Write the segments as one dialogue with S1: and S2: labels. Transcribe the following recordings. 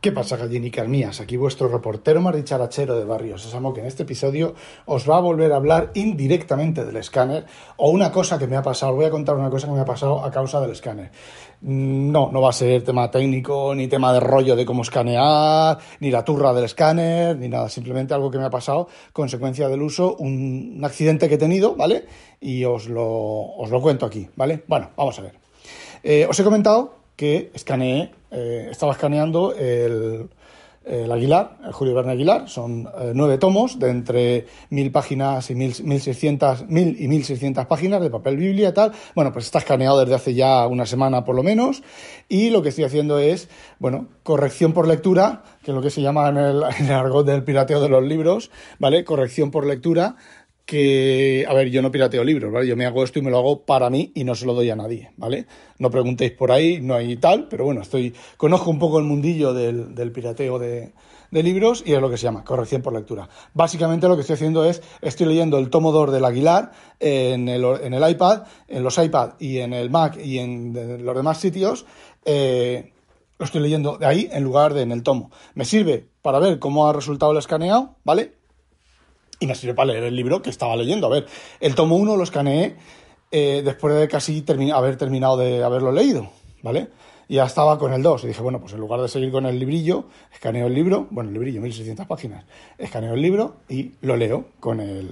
S1: ¿Qué pasa, gallinicas mías? Aquí vuestro reportero más dicharachero de Barrio Sésamo, que en este episodio os va a volver a hablar indirectamente del escáner o una cosa que me ha pasado. Voy a contar una cosa que me ha pasado a causa del escáner. Mm, no, no va a ser tema técnico, ni tema de rollo de cómo escanear, ni la turra del escáner, ni nada. Simplemente algo que me ha pasado, consecuencia del uso, un, accidente que he tenido, ¿vale? Y os lo, os lo cuento aquí, ¿vale? Bueno, vamos a ver. Eh, os he comentado que escaneé, eh, estaba escaneando el, Aguilar, el Julio Verne Aguilar, son eh, nueve tomos de entre mil páginas y mil, mil, seiscientas, mil y mil seiscientas páginas de papel biblia y tal. Bueno, pues está escaneado desde hace ya una semana por lo menos y lo que estoy haciendo es, bueno, corrección por lectura, que es lo que se llama en el, en el argot del pirateo de los libros, ¿vale? Corrección por lectura que, a ver, yo no pirateo libros, ¿vale? Yo me hago esto y me lo hago para mí y no se lo doy a nadie, ¿vale? No preguntéis por ahí, no hay tal, pero bueno, estoy, conozco un poco el mundillo del, del pirateo de, de, libros y es lo que se llama corrección por lectura. Básicamente lo que estoy haciendo es, estoy leyendo el tomo 2 del Aguilar en el, en el iPad, en los iPad y en el Mac y en los demás sitios, eh, lo estoy leyendo de ahí en lugar de en el tomo. Me sirve para ver cómo ha resultado el escaneado, ¿vale? Y me sirve para leer el libro que estaba leyendo. A ver, el tomo 1 lo escaneé eh, después de casi haber terminado de haberlo leído, ¿vale? Y ya estaba con el 2 y dije, bueno, pues en lugar de seguir con el librillo, escaneo el libro, bueno, el librillo, 1600 páginas, escaneo el libro y lo leo con el...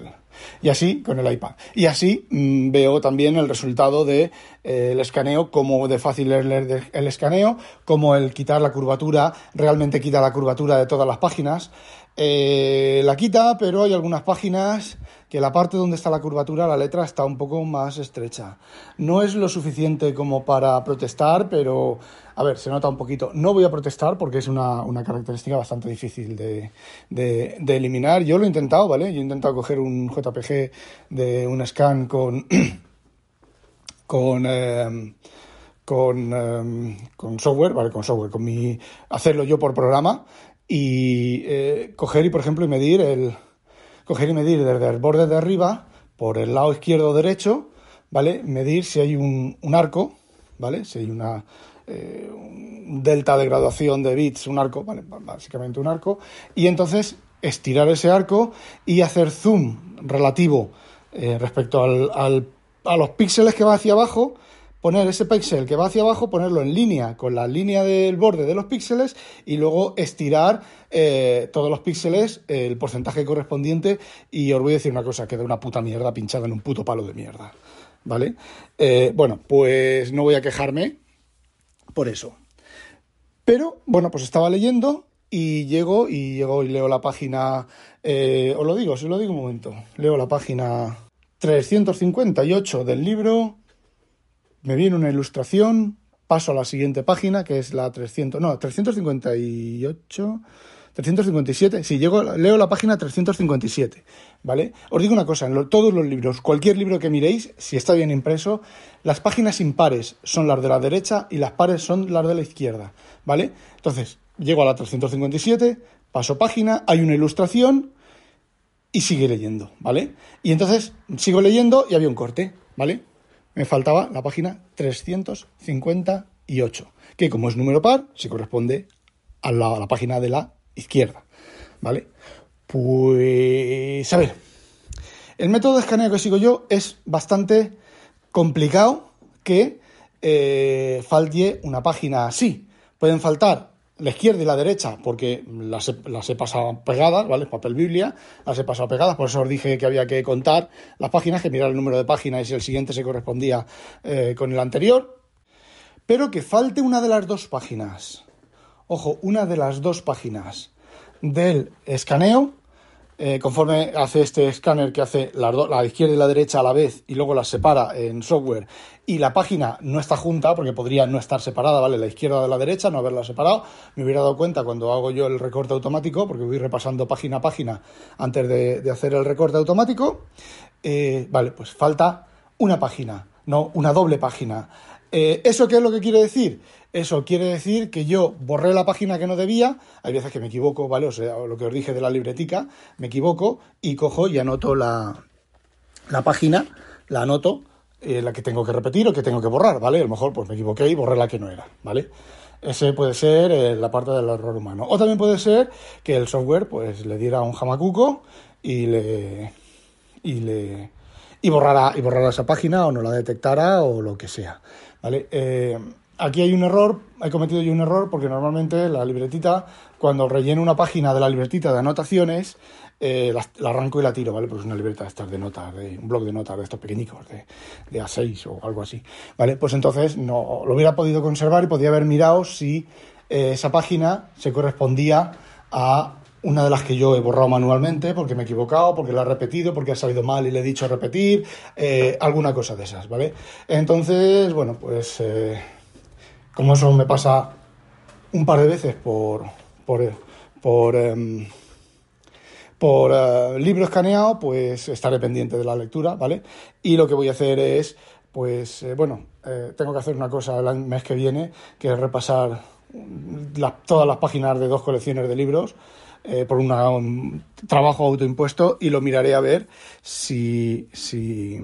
S1: Y así con el iPad. Y así mmm, veo también el resultado del de, eh, escaneo, como de fácil leer el escaneo, como el quitar la curvatura, realmente quita la curvatura de todas las páginas. Eh, la quita, pero hay algunas páginas que la parte donde está la curvatura, la letra está un poco más estrecha. No es lo suficiente como para protestar, pero a ver, se nota un poquito. No voy a protestar porque es una, una característica bastante difícil de, de, eliminar. Yo lo he intentado, ¿vale? Yo he intentado coger un JPG de un scan con. con. Con, eh, con software, vale, con software, con mi hacerlo yo por programa y eh, coger y, por ejemplo, y medir el coger y medir desde el borde de arriba por el lado izquierdo o derecho, ¿vale? Medir si hay un, un arco, ¿vale? Si hay una eh, un delta de graduación de bits, un arco, ¿vale? Básicamente un arco, y entonces estirar ese arco y hacer zoom relativo eh, respecto al, al, a los píxeles que va hacia abajo poner ese píxel que va hacia abajo, ponerlo en línea con la línea del borde de los píxeles y luego estirar eh, todos los píxeles, el porcentaje correspondiente y os voy a decir una cosa, queda una puta mierda pinchada en un puto palo de mierda. ¿Vale? Eh, bueno, pues no voy a quejarme por eso. Pero, bueno, pues estaba leyendo y llego y llego y leo la página, eh, os lo digo, si lo digo un momento, leo la página 358 del libro me viene una ilustración, paso a la siguiente página, que es la 300, no, 358, 357, sí, llego, leo la página 357, ¿vale? Os digo una cosa, en todos los libros, cualquier libro que miréis, si está bien impreso, las páginas impares son las de la derecha y las pares son las de la izquierda, ¿vale? Entonces, llego a la 357, paso página, hay una ilustración y sigue leyendo, ¿vale? Y entonces sigo leyendo y había un corte, ¿vale? Me faltaba la página 358, que como es número par, se corresponde a la, página de la izquierda. ¿Vale? Pues, a ver, el método de escaneo que sigo yo es bastante complicado que eh, falte una página así. Pueden faltar la izquierda y la derecha, porque las he, las he pasado pegadas, ¿vale? Papel Biblia, las he pasado pegadas, por eso os dije que había que contar las páginas, que mirar el número de páginas y si el siguiente se correspondía eh, con el anterior, pero que falte una de las dos páginas. Ojo, una de las dos páginas del escaneo eh, conforme hace este escáner que hace la, izquierda y la derecha a la vez y luego las separa en software y la página no está junta porque podría no estar separada, ¿vale? La izquierda de la derecha, no haberla separado. Me hubiera dado cuenta cuando hago yo el recorte automático porque voy repasando página a página antes de, hacer el recorte automático. Eh, vale, pues falta una página, no una doble página. Eh, ¿Eso qué es lo que quiere decir? Eso quiere decir que yo borré la página que no debía, hay veces que me equivoco, ¿vale? O sea, lo que os dije de la libretica, me equivoco y cojo y anoto la, la página, la anoto, eh, la que tengo que repetir o que tengo que borrar, ¿vale? A lo mejor pues me equivoqué y borré la que no era, ¿vale? Ese puede ser eh, la parte del error humano. O también puede ser que el software pues le diera un jamacuco y le... y le... y borrara, y borrara esa página o no la detectara o lo que sea, ¿vale? Eh, Aquí hay un error, he cometido yo un error porque normalmente la libretita, cuando relleno una página de la libretita de anotaciones, eh, la, arranco y la tiro, ¿vale? Pues es una libreta de estas de notas, de un blog de notas de estos pequeñicos, de, A6 o algo así, ¿vale? Pues entonces no lo hubiera podido conservar y podía haber mirado si eh, esa página se correspondía a una de las que yo he borrado manualmente porque me he equivocado, porque la he repetido, porque ha salido mal y le he dicho repetir, eh, alguna cosa de esas, ¿vale? Entonces, bueno, pues como eso me pasa un par de veces por, por, por, em, por eh, libro escaneado, pues estaré pendiente de la lectura, ¿vale? Y lo que voy a hacer es, pues, eh, bueno, eh, tengo que hacer una cosa el mes que viene, que es repasar todas las páginas de dos colecciones de libros por un trabajo autoimpuesto y lo miraré a ver si, si,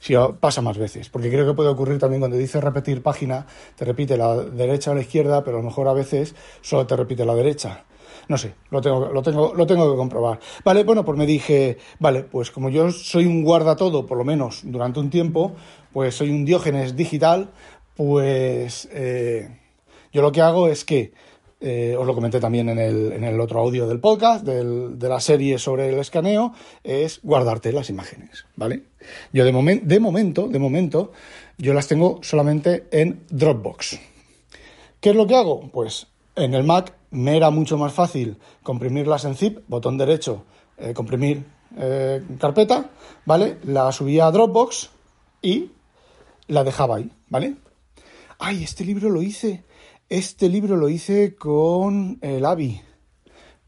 S1: si pasa más veces, porque creo que puede ocurrir también cuando dices repetir página, te repite la derecha o la izquierda, pero a lo mejor a veces solo te repite la derecha. No sé, lo tengo, lo tengo, lo tengo que comprobar. Vale, bueno, pues me dije, vale, pues como yo soy un guarda todo, por lo menos durante un tiempo, pues soy un diógenes digital, pues eh, yo lo que hago es que eh, os lo comenté también en el, en el otro audio del podcast, de la serie sobre el escaneo, es guardarte las imágenes, ¿vale? Yo de, de momento, de momento, yo las tengo solamente en Dropbox. ¿Qué es lo que hago? Pues en el Mac me era mucho más fácil comprimirlas en zip, botón derecho, eh, comprimir eh, carpeta, ¿vale? La subía a Dropbox y la dejaba ahí, ¿vale? Ay, este libro lo hice este libro lo hice con el AVI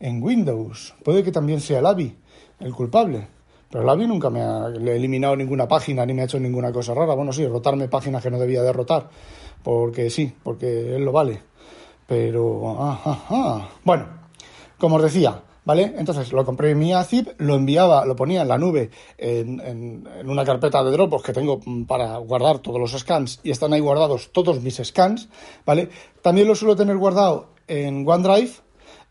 S1: en Windows. Puede que también sea el AVI el culpable. Pero el AVI nunca me ha eliminado ninguna página ni me ha hecho ninguna cosa rara. Bueno, sí, rotarme páginas que no debía derrotar. Porque sí, porque él lo vale. Pero, ajá, Bueno, como os decía, ¿vale? Entonces lo mi zip, lo enviaba, lo ponía en la nube, en, en, una carpeta de Dropbox que tengo para guardar todos los scans y están ahí guardados todos mis scans, ¿vale? También lo suelo tener guardado en OneDrive,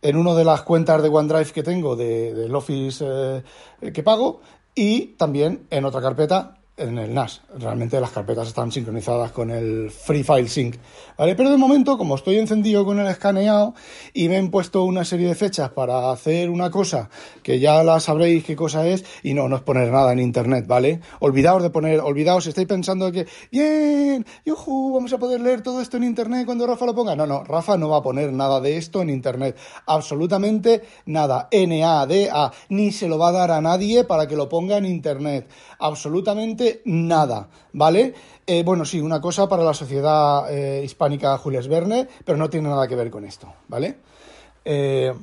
S1: en una de las cuentas de OneDrive que tengo del Office eh, que pago y también en otra carpeta en el NAS. Realmente las carpetas están sincronizadas con el Free File Sync. ¿vale? Pero de momento, como estoy encendido con el escaneado y me han puesto una serie de fechas para hacer una cosa que ya la sabréis qué cosa es, y no, no es poner nada en internet, ¿vale? Olvidaos de poner, olvidaos, estáis pensando que, bien, yuju, vamos a poder leer todo esto en internet cuando Rafa lo ponga. No, no, Rafa no va a poner nada de esto en internet. Absolutamente nada. N-A-D-A. Ni se lo va a dar a nadie para que lo ponga en internet. Absolutamente nada, ¿vale? Eh, bueno, sí, una cosa para la sociedad eh, hispánica Jules Verne, pero no tiene nada que ver con esto, ¿vale? Eh,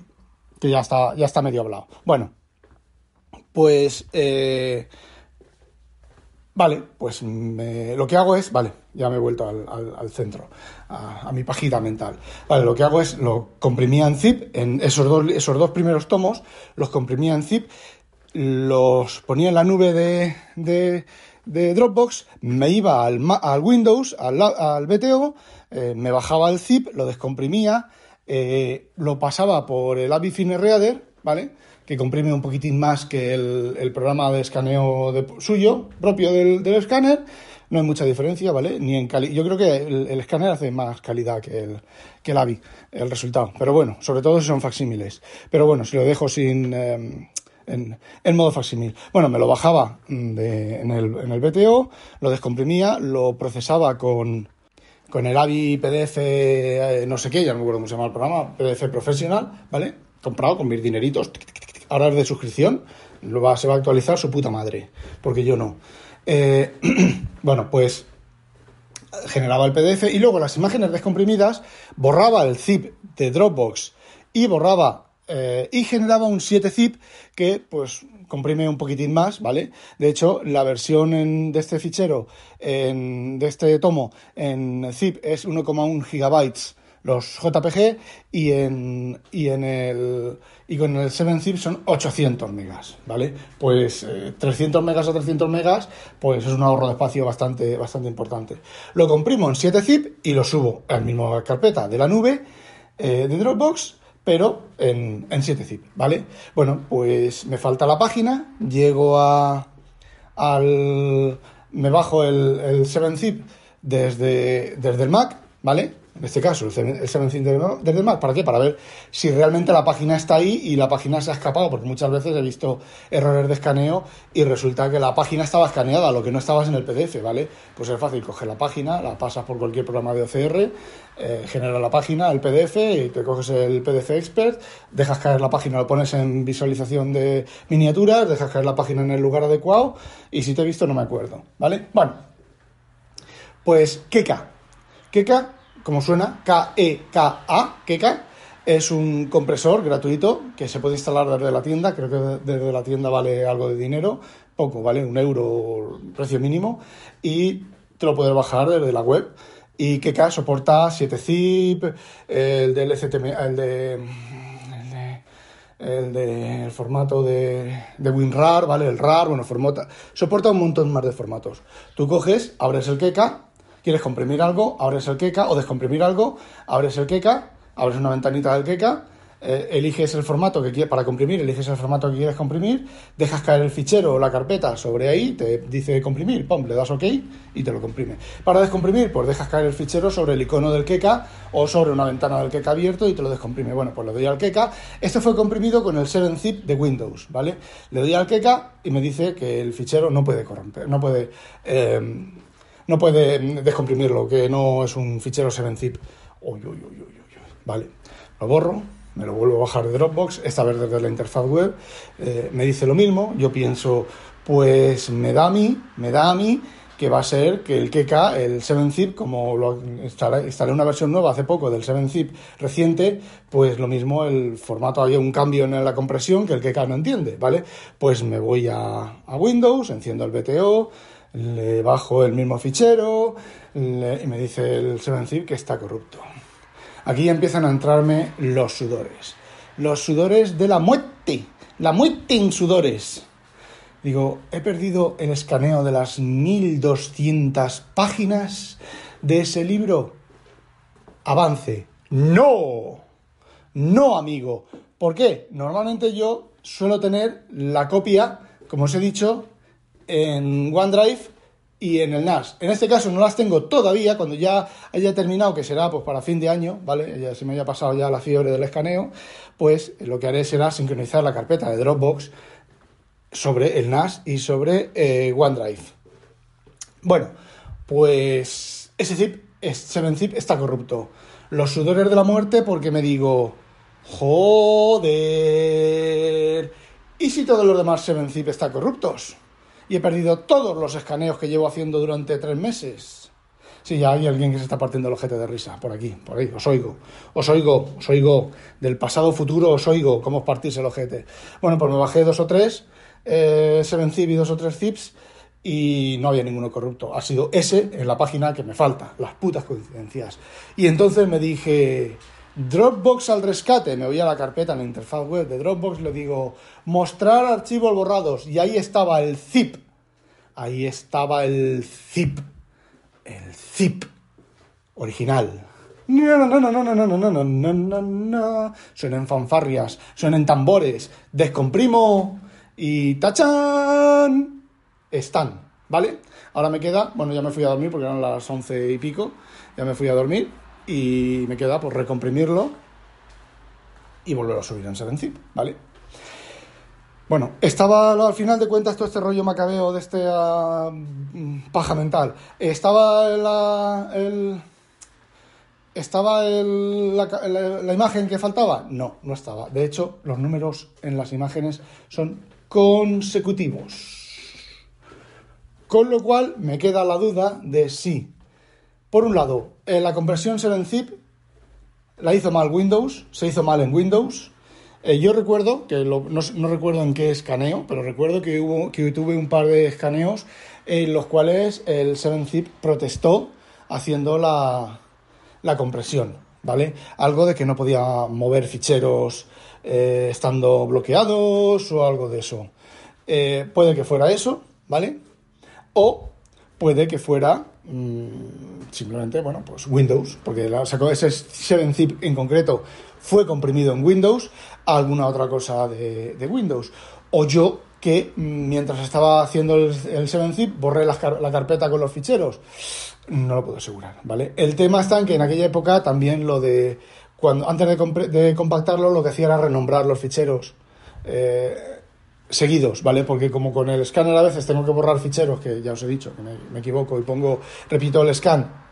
S1: que ya está, ya está medio hablado. Bueno, pues... Vale, pues lo que hago es, vale, ya me he vuelto al, centro, a, mi página mental. Vale, lo que hago es, lo comprimía en zip, en esos dos, esos dos primeros tomos, los comprimía en zip, los ponía en la nube de Dropbox, me iba al, al Windows, al, al BTO, eh, me bajaba el zip, lo descomprimía, eh, lo pasaba por el Avi Reader, ¿vale? Que comprime un poquitín más que el, programa de escaneo de, suyo, propio del, escáner. No hay mucha diferencia, ¿vale? Ni en Yo creo que el, escáner hace más calidad que el, que el AVI, el resultado. Pero bueno, sobre todo si son facsímiles. Pero bueno, si lo dejo sin, em, en, modo facsimil. Bueno, me lo bajaba de, en, el, en el BTO, lo descomprimía, lo procesaba con, con el AVI PDF, eh, no sé qué, ya no me acuerdo cómo se llama el programa, PDF profesional, ¿vale? Comprado con mis dineritos, ahora es de suscripción, lo va, se va a actualizar su puta madre, porque yo no. Eh, bueno, pues generaba el PDF y luego las imágenes descomprimidas borraba el zip de Dropbox y borraba eh, y generaba un 7-zip que pues comprime un poquitín más, ¿vale? De hecho, la versión de este fichero, de este tomo en zip es 1,1 gigabytes los JPG y en, y en el y con el 7-zip son 800 megas, ¿vale? Pues 300 eh, megas o 300 megas, pues es un ahorro de espacio bastante, bastante importante. Lo comprimo en 7-zip y lo subo a la misma carpeta de la nube eh, de Dropbox, pero en, en 7-zip, ¿vale? Bueno, pues me falta la página, llego a al me bajo el, el 7-zip desde, desde el Mac, ¿vale? En este caso el 7 desde Mac, ¿para qué? Para ver si realmente la página está ahí y la página se ha escapado, porque muchas veces he visto errores de escaneo y resulta que la página estaba escaneada, lo que no estabas en el PDF, ¿vale? Pues es fácil, coges la página, la pasas por cualquier programa de OCR, eh, genera la página, el PDF, y te coges el PDF Expert, dejas caer la página, lo pones en visualización de miniaturas, dejas caer la página en el lugar adecuado, y si te he visto no me acuerdo, ¿vale? Bueno, pues Keka. Keka como suena, K-E-K-A, Keka, es un compresor gratuito que se puede instalar desde la tienda, creo que desde la tienda vale algo de dinero, poco, vale un euro precio mínimo, y te lo puedes bajar desde la web. Y Keka soporta 7zip, el de LCTM, el de el de formato de, de WinRAR, ¿vale? El RAR, bueno, formata, soporta un montón más de formatos. Tú coges, abres el Keka quieres comprimir algo, abres el Keka, o descomprimir algo, abres el Keka, abres una ventanita del Keka, eh, eliges el formato que quieres para comprimir, eliges el formato que quieres comprimir, dejas caer el fichero o la carpeta sobre ahí, te dice comprimir, pum, le das OK y te lo comprime. Para descomprimir, pues dejas caer el fichero sobre el icono del Keka o sobre una ventana del Keka abierto y te lo descomprime. Bueno, pues le doy al Keka. Este fue comprimido con el 7-zip de Windows, ¿vale? Le doy al Keka y me dice que el fichero no puede corromper, no puede... Eh, no puede descomprimirlo, que no es un fichero 7-zip. Uy, uy, uy, vale, lo borro, me lo vuelvo a bajar de Dropbox, esta vez desde la interfaz web, eh, me dice lo mismo, yo pienso, pues me da a mí, me da a mí que va a ser que el Keka, el 7-zip, como lo instalé, una versión nueva hace poco del 7-zip reciente, pues lo mismo, el formato había un cambio en la compresión que el Keka no entiende, ¿vale? Pues me voy a, a Windows, enciendo el BTO, le bajo el mismo fichero y me dice el 7zip que está corrupto. Aquí empiezan a entrarme los sudores. Los sudores de la muerte. La muerte en sudores. Digo, he perdido el escaneo de las 1200 páginas de ese libro. Avance. No. No, amigo. ¿Por qué? Normalmente yo suelo tener la copia, como os he dicho, en OneDrive y en el NAS. En este caso no las tengo todavía, cuando ya haya terminado, que será pues para fin de año, ¿vale? Ya se me haya pasado ya la fiebre del escaneo, pues lo que haré será sincronizar la carpeta de Dropbox sobre el NAS y sobre eh, OneDrive. Bueno, pues ese zip, 7zip está corrupto. Los sudores de la muerte porque me digo, joder, ¿y si todos los demás 7zip están corruptos? Y he perdido todos los escaneos que llevo haciendo durante tres meses. Sí, ya hay alguien que se está partiendo el ojete de risa, por aquí, por ahí, os oigo, os oigo, os oigo, del pasado futuro os oigo cómo os partís el ojete. Bueno, pues me bajé dos o tres, eh, Seven Zip y dos o tres Zips, y no había ninguno corrupto. Ha sido ese en la página que me falta, las putas coincidencias. Y entonces me dije, Dropbox al rescate. Me voy a la carpeta en la interfaz web de Dropbox, le digo mostrar archivos borrados y ahí estaba el zip. Ahí estaba el zip. El zip original. No, no, no, no, no, no, no, no, no, no, no. Suenan fanfarrias, suenan tambores. Descomprimo y tachan. Están, ¿vale? Ahora me queda, bueno, ya me fui a dormir porque eran las once y pico. Ya me fui a dormir y me queda por recomprimirlo y volver a subir en 7 ¿vale? Bueno, estaba al final de cuentas todo este rollo macabeo de este paja mental. Estaba el, ¿Estaba la, imagen que faltaba? No, no estaba. De hecho, los números en las imágenes son consecutivos. Con lo cual me queda la duda de si, por un lado, eh, la conversión 7-zip la hizo mal Windows, se hizo mal en Windows. Eh, yo recuerdo, que no, recuerdo en qué escaneo, pero recuerdo que, tuve un par de escaneos en los cuales el 7-zip protestó haciendo la, la compresión, ¿vale? Algo de que no podía mover ficheros eh, estando bloqueados o algo de eso. Puede que fuera eso, ¿vale? O puede que fuera mm, simplemente, bueno, pues Windows, porque la, sacó ese 7-zip en concreto fue comprimido en Windows, alguna otra cosa de, Windows. O yo que mientras estaba haciendo el, 7-zip borré la, la carpeta con los ficheros. No lo puedo asegurar, ¿vale? El tema está en que en aquella época también lo de. cuando Antes de, compactarlo, lo que hacía era renombrar los ficheros eh, seguidos, ¿vale? Porque como con el escáner a veces tengo que borrar ficheros, que ya os he dicho, que me equivoco y pongo, repito el scan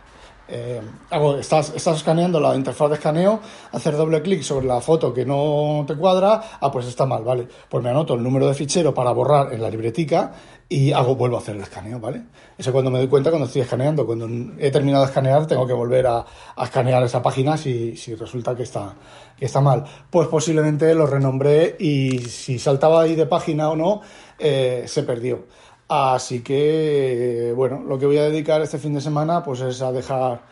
S1: eh, hago, estás, estás escaneando la interfaz de escaneo, hacer doble clic sobre la foto que no te cuadra, ah, pues está mal, ¿vale? Pues me anoto el número de fichero para borrar en la libretica y hago, vuelvo a hacer el escaneo, ¿vale? Eso cuando me doy cuenta cuando estoy escaneando, cuando he terminado de escanear, tengo que volver a, escanear esa página si, si resulta que está, que está mal. Pues posiblemente lo renombré y si saltaba ahí de página o no, eh, se perdió. Así que, bueno, lo que voy a dedicar este fin de semana pues es a dejar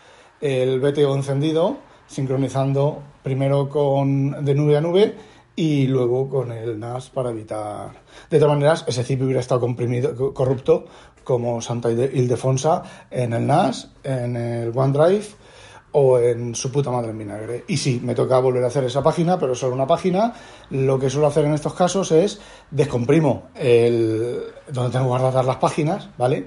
S1: el BTO encendido, sincronizando primero con de nube a nube y luego con el NAS para evitar. De todas maneras, ese zip hubiera estado comprimido, corrupto como Santa Ildefonsa en el NAS, en el OneDrive o en su puta madre en vinagre. Y sí, me toca volver a hacer esa página, pero solo una página. Lo que suelo hacer en estos casos es descomprimo el donde tengo guardadas las páginas, ¿vale?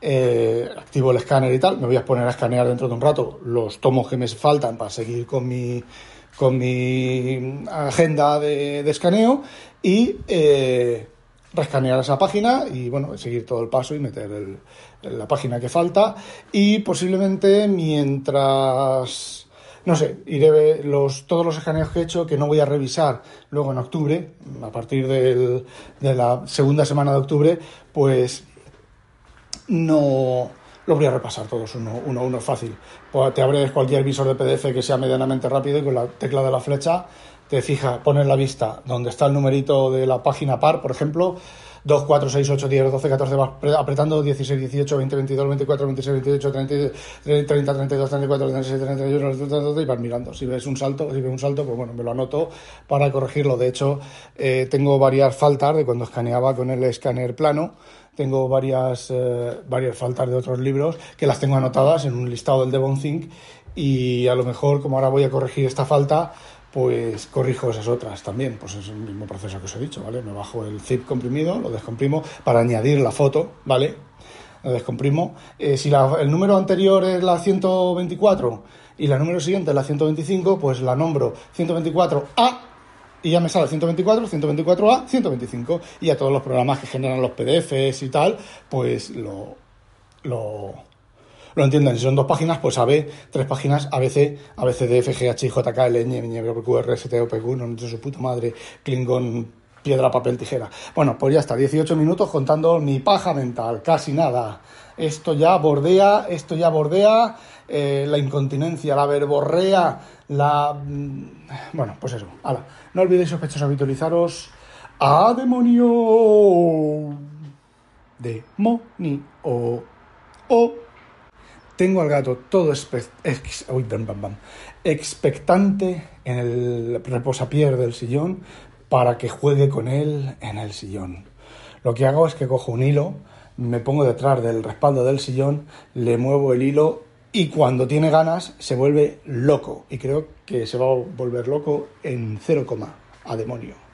S1: Eh, activo el escáner y tal. Me voy a poner a escanear dentro de un rato los tomos que me faltan para seguir con mi con mi agenda de, escaneo y eh, rescanear esa página y bueno, seguir todo el paso y meter la página que falta. Y posiblemente mientras no sé, iré los, todos los escaneos que he hecho que no voy a revisar luego en octubre, a partir de la segunda semana de octubre, pues no los voy a repasar todos uno, uno, uno fácil. Pues te abres cualquier visor de PDF que sea medianamente rápido y con la tecla de la flecha te fija, pones la vista donde está el numerito de la página par, por ejemplo, 2, 4, 6, 8, 10, 12, 14, vas apretando 16, 18, 20, 22, 24, 26, 28, 30, 30 32, 34, 36, 31, y vas mirando. Si ves un salto, si ves un salto, pues bueno, me lo anoto para corregirlo. De hecho, eh, tengo varias faltas de cuando escaneaba con el escáner plano tengo varias, eh, varias faltas de otros libros que las tengo anotadas en un listado del Devon Think y a lo mejor como ahora voy a corregir esta falta pues corrijo esas otras también, pues es el mismo proceso que os he dicho, ¿vale? Me bajo el zip comprimido, lo descomprimo para añadir la foto, ¿vale? Lo descomprimo. Eh, si el número anterior es la 124 y la número siguiente es la 125, pues la nombro 124A y ya me sale 124, 124A, 125 y a todos los programas que generan los PDFs y tal, pues lo, lo lo entienden. Si son dos páginas, pues AB, tres páginas, ABC, ABCD, FGH, JKL, ñ, QR, ST, OPQ, no de su puta madre, Klingon, piedra, papel, tijera. Bueno, pues ya está, 18 minutos contando mi paja mental, casi nada. Esto ya bordea, esto ya bordea eh, la incontinencia, la verborrea, la... Mm, bueno, pues eso, hala. No olvidéis sospechosos habitualizaros. ¡A demonio! Demonio. O tengo al gato todo expectante en el reposapier del sillón para que juegue con él en el sillón. Lo que hago es que cojo un hilo, me pongo detrás del respaldo del sillón, le muevo el hilo y cuando tiene ganas se vuelve loco. Y creo que se va a volver loco en cero coma a demonio.